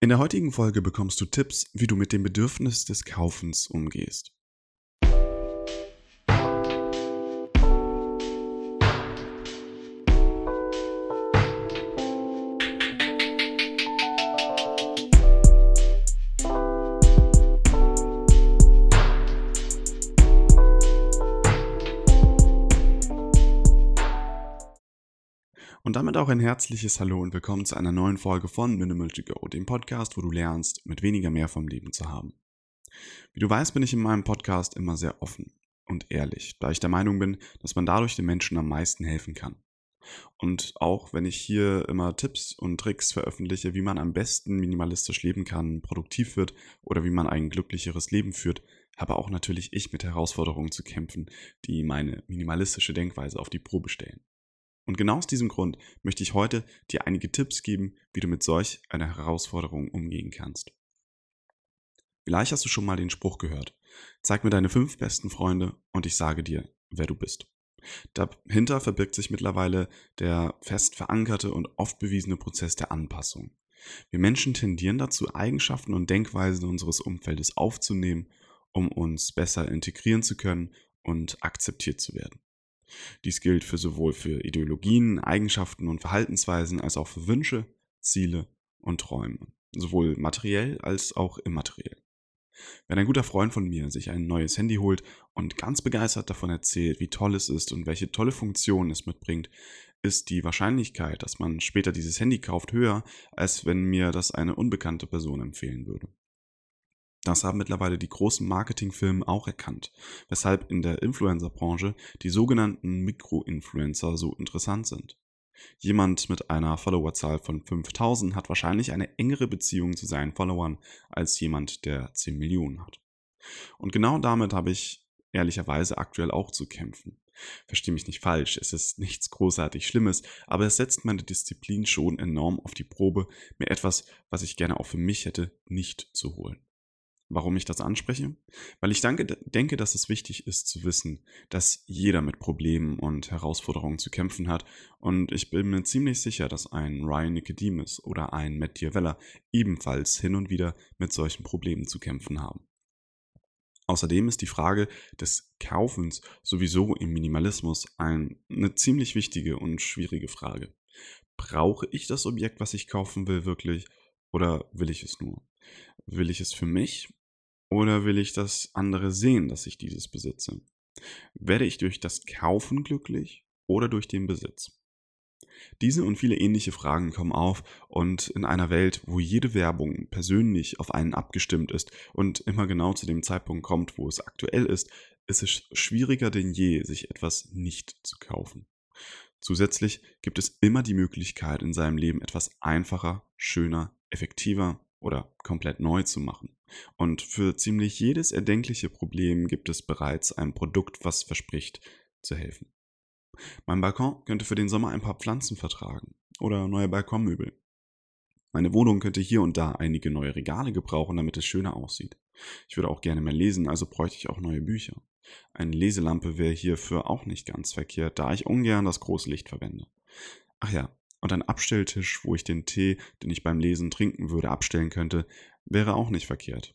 In der heutigen Folge bekommst du Tipps, wie du mit dem Bedürfnis des Kaufens umgehst. Damit auch ein herzliches Hallo und willkommen zu einer neuen Folge von Minimal to Go, dem Podcast, wo du lernst, mit weniger mehr vom Leben zu haben. Wie du weißt, bin ich in meinem Podcast immer sehr offen und ehrlich, da ich der Meinung bin, dass man dadurch den Menschen am meisten helfen kann. Und auch wenn ich hier immer Tipps und Tricks veröffentliche, wie man am besten minimalistisch leben kann, produktiv wird oder wie man ein glücklicheres Leben führt, habe auch natürlich ich mit Herausforderungen zu kämpfen, die meine minimalistische Denkweise auf die Probe stellen. Und genau aus diesem Grund möchte ich heute dir einige Tipps geben, wie du mit solch einer Herausforderung umgehen kannst. Vielleicht hast du schon mal den Spruch gehört. Zeig mir deine fünf besten Freunde und ich sage dir, wer du bist. Dahinter verbirgt sich mittlerweile der fest verankerte und oft bewiesene Prozess der Anpassung. Wir Menschen tendieren dazu, Eigenschaften und Denkweisen unseres Umfeldes aufzunehmen, um uns besser integrieren zu können und akzeptiert zu werden. Dies gilt für sowohl für Ideologien, Eigenschaften und Verhaltensweisen als auch für Wünsche, Ziele und Träume, sowohl materiell als auch immateriell. Wenn ein guter Freund von mir sich ein neues Handy holt und ganz begeistert davon erzählt, wie toll es ist und welche tolle Funktionen es mitbringt, ist die Wahrscheinlichkeit, dass man später dieses Handy kauft, höher, als wenn mir das eine unbekannte Person empfehlen würde. Das haben mittlerweile die großen Marketingfirmen auch erkannt, weshalb in der Influencer-Branche die sogenannten Mikro-Influencer so interessant sind. Jemand mit einer Followerzahl von 5000 hat wahrscheinlich eine engere Beziehung zu seinen Followern als jemand, der 10 Millionen hat. Und genau damit habe ich ehrlicherweise aktuell auch zu kämpfen. Versteh mich nicht falsch, es ist nichts großartig Schlimmes, aber es setzt meine Disziplin schon enorm auf die Probe, mir etwas, was ich gerne auch für mich hätte, nicht zu holen. Warum ich das anspreche? Weil ich danke, denke, dass es wichtig ist zu wissen, dass jeder mit Problemen und Herausforderungen zu kämpfen hat und ich bin mir ziemlich sicher, dass ein Ryan Nicodemus oder ein Matt Diavella ebenfalls hin und wieder mit solchen Problemen zu kämpfen haben. Außerdem ist die Frage des Kaufens sowieso im Minimalismus ein, eine ziemlich wichtige und schwierige Frage. Brauche ich das Objekt, was ich kaufen will, wirklich oder will ich es nur? Will ich es für mich oder will ich, dass andere sehen, dass ich dieses besitze? Werde ich durch das Kaufen glücklich oder durch den Besitz? Diese und viele ähnliche Fragen kommen auf und in einer Welt, wo jede Werbung persönlich auf einen abgestimmt ist und immer genau zu dem Zeitpunkt kommt, wo es aktuell ist, ist es schwieriger denn je, sich etwas nicht zu kaufen. Zusätzlich gibt es immer die Möglichkeit, in seinem Leben etwas einfacher, schöner, effektiver oder komplett neu zu machen. Und für ziemlich jedes erdenkliche Problem gibt es bereits ein Produkt, was verspricht zu helfen. Mein Balkon könnte für den Sommer ein paar Pflanzen vertragen oder neue Balkonmöbel. Meine Wohnung könnte hier und da einige neue Regale gebrauchen, damit es schöner aussieht. Ich würde auch gerne mehr lesen, also bräuchte ich auch neue Bücher. Eine Leselampe wäre hierfür auch nicht ganz verkehrt, da ich ungern das große Licht verwende. Ach ja, und ein Abstelltisch, wo ich den Tee, den ich beim Lesen trinken würde, abstellen könnte, wäre auch nicht verkehrt.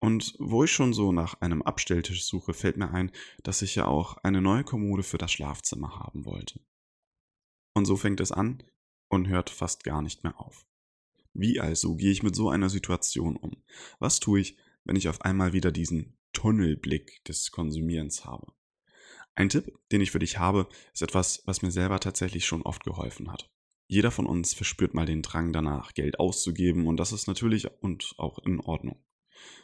Und wo ich schon so nach einem Abstelltisch suche, fällt mir ein, dass ich ja auch eine neue Kommode für das Schlafzimmer haben wollte. Und so fängt es an und hört fast gar nicht mehr auf. Wie also gehe ich mit so einer Situation um? Was tue ich, wenn ich auf einmal wieder diesen Tunnelblick des Konsumierens habe? Ein Tipp, den ich für dich habe, ist etwas, was mir selber tatsächlich schon oft geholfen hat. Jeder von uns verspürt mal den Drang danach, Geld auszugeben und das ist natürlich und auch in Ordnung.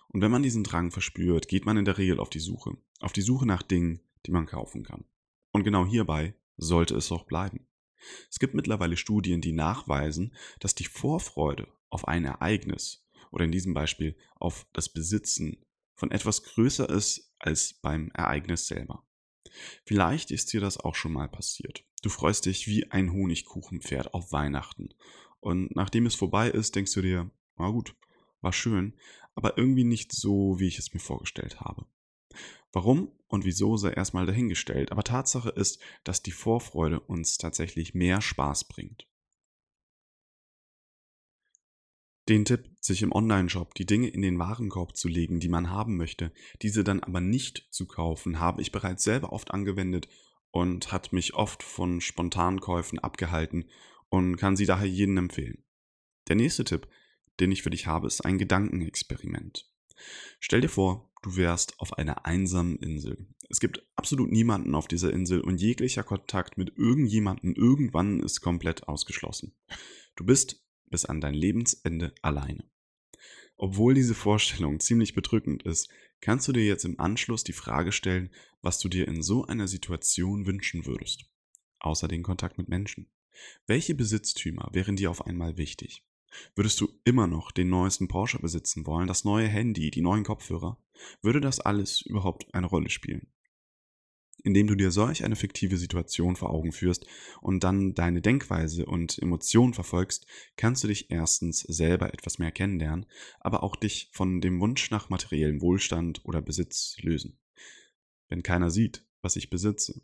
Und wenn man diesen Drang verspürt, geht man in der Regel auf die Suche. Auf die Suche nach Dingen, die man kaufen kann. Und genau hierbei sollte es auch bleiben. Es gibt mittlerweile Studien, die nachweisen, dass die Vorfreude auf ein Ereignis oder in diesem Beispiel auf das Besitzen von etwas größer ist als beim Ereignis selber. Vielleicht ist dir das auch schon mal passiert. Du freust dich wie ein Honigkuchenpferd auf Weihnachten. Und nachdem es vorbei ist, denkst du dir, na gut, war schön, aber irgendwie nicht so, wie ich es mir vorgestellt habe. Warum und wieso sei erstmal dahingestellt, aber Tatsache ist, dass die Vorfreude uns tatsächlich mehr Spaß bringt. Den Tipp, sich im Onlineshop die Dinge in den Warenkorb zu legen, die man haben möchte, diese dann aber nicht zu kaufen, habe ich bereits selber oft angewendet und hat mich oft von Spontankäufen abgehalten und kann sie daher jedem empfehlen. Der nächste Tipp, den ich für dich habe, ist ein Gedankenexperiment. Stell dir vor, du wärst auf einer einsamen Insel. Es gibt absolut niemanden auf dieser Insel und jeglicher Kontakt mit irgendjemandem irgendwann ist komplett ausgeschlossen. Du bist bis an dein Lebensende alleine. Obwohl diese Vorstellung ziemlich bedrückend ist, kannst du dir jetzt im Anschluss die Frage stellen, was du dir in so einer Situation wünschen würdest. Außer den Kontakt mit Menschen. Welche Besitztümer wären dir auf einmal wichtig? Würdest du immer noch den neuesten Porsche besitzen wollen, das neue Handy, die neuen Kopfhörer? Würde das alles überhaupt eine Rolle spielen? Indem du dir solch eine fiktive Situation vor Augen führst und dann deine Denkweise und Emotionen verfolgst, kannst du dich erstens selber etwas mehr kennenlernen, aber auch dich von dem Wunsch nach materiellem Wohlstand oder Besitz lösen. Wenn keiner sieht, was ich besitze,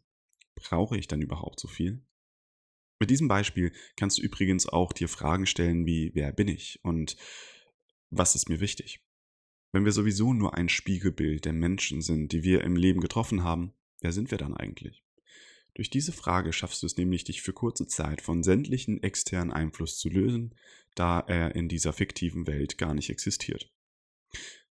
brauche ich dann überhaupt so viel? Mit diesem Beispiel kannst du übrigens auch dir Fragen stellen wie wer bin ich und was ist mir wichtig? Wenn wir sowieso nur ein Spiegelbild der Menschen sind, die wir im Leben getroffen haben, Wer sind wir dann eigentlich? Durch diese Frage schaffst du es nämlich, dich für kurze Zeit von sämtlichen externen Einfluss zu lösen, da er in dieser fiktiven Welt gar nicht existiert.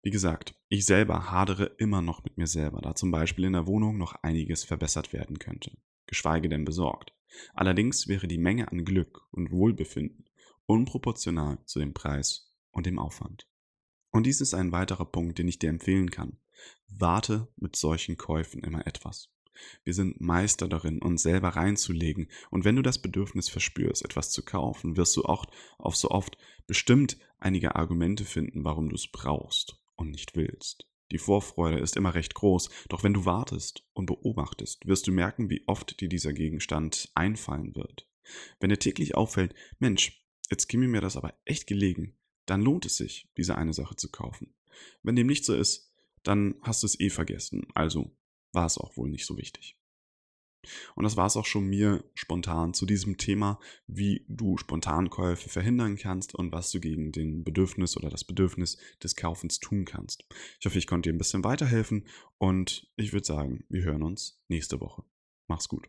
Wie gesagt, ich selber hadere immer noch mit mir selber, da zum Beispiel in der Wohnung noch einiges verbessert werden könnte, geschweige denn besorgt. Allerdings wäre die Menge an Glück und Wohlbefinden unproportional zu dem Preis und dem Aufwand. Und dies ist ein weiterer Punkt, den ich dir empfehlen kann. Warte mit solchen Käufen immer etwas. Wir sind Meister darin, uns selber reinzulegen, und wenn du das Bedürfnis verspürst, etwas zu kaufen, wirst du auch auf so oft bestimmt einige Argumente finden, warum du es brauchst und nicht willst. Die Vorfreude ist immer recht groß, doch wenn du wartest und beobachtest, wirst du merken, wie oft dir dieser Gegenstand einfallen wird. Wenn dir täglich auffällt, Mensch, jetzt käme mir das aber echt gelegen, dann lohnt es sich, diese eine Sache zu kaufen. Wenn dem nicht so ist, dann hast du es eh vergessen. Also war es auch wohl nicht so wichtig. Und das war es auch schon mir spontan zu diesem Thema, wie du Spontankäufe verhindern kannst und was du gegen den Bedürfnis oder das Bedürfnis des Kaufens tun kannst. Ich hoffe, ich konnte dir ein bisschen weiterhelfen und ich würde sagen, wir hören uns nächste Woche. Mach's gut.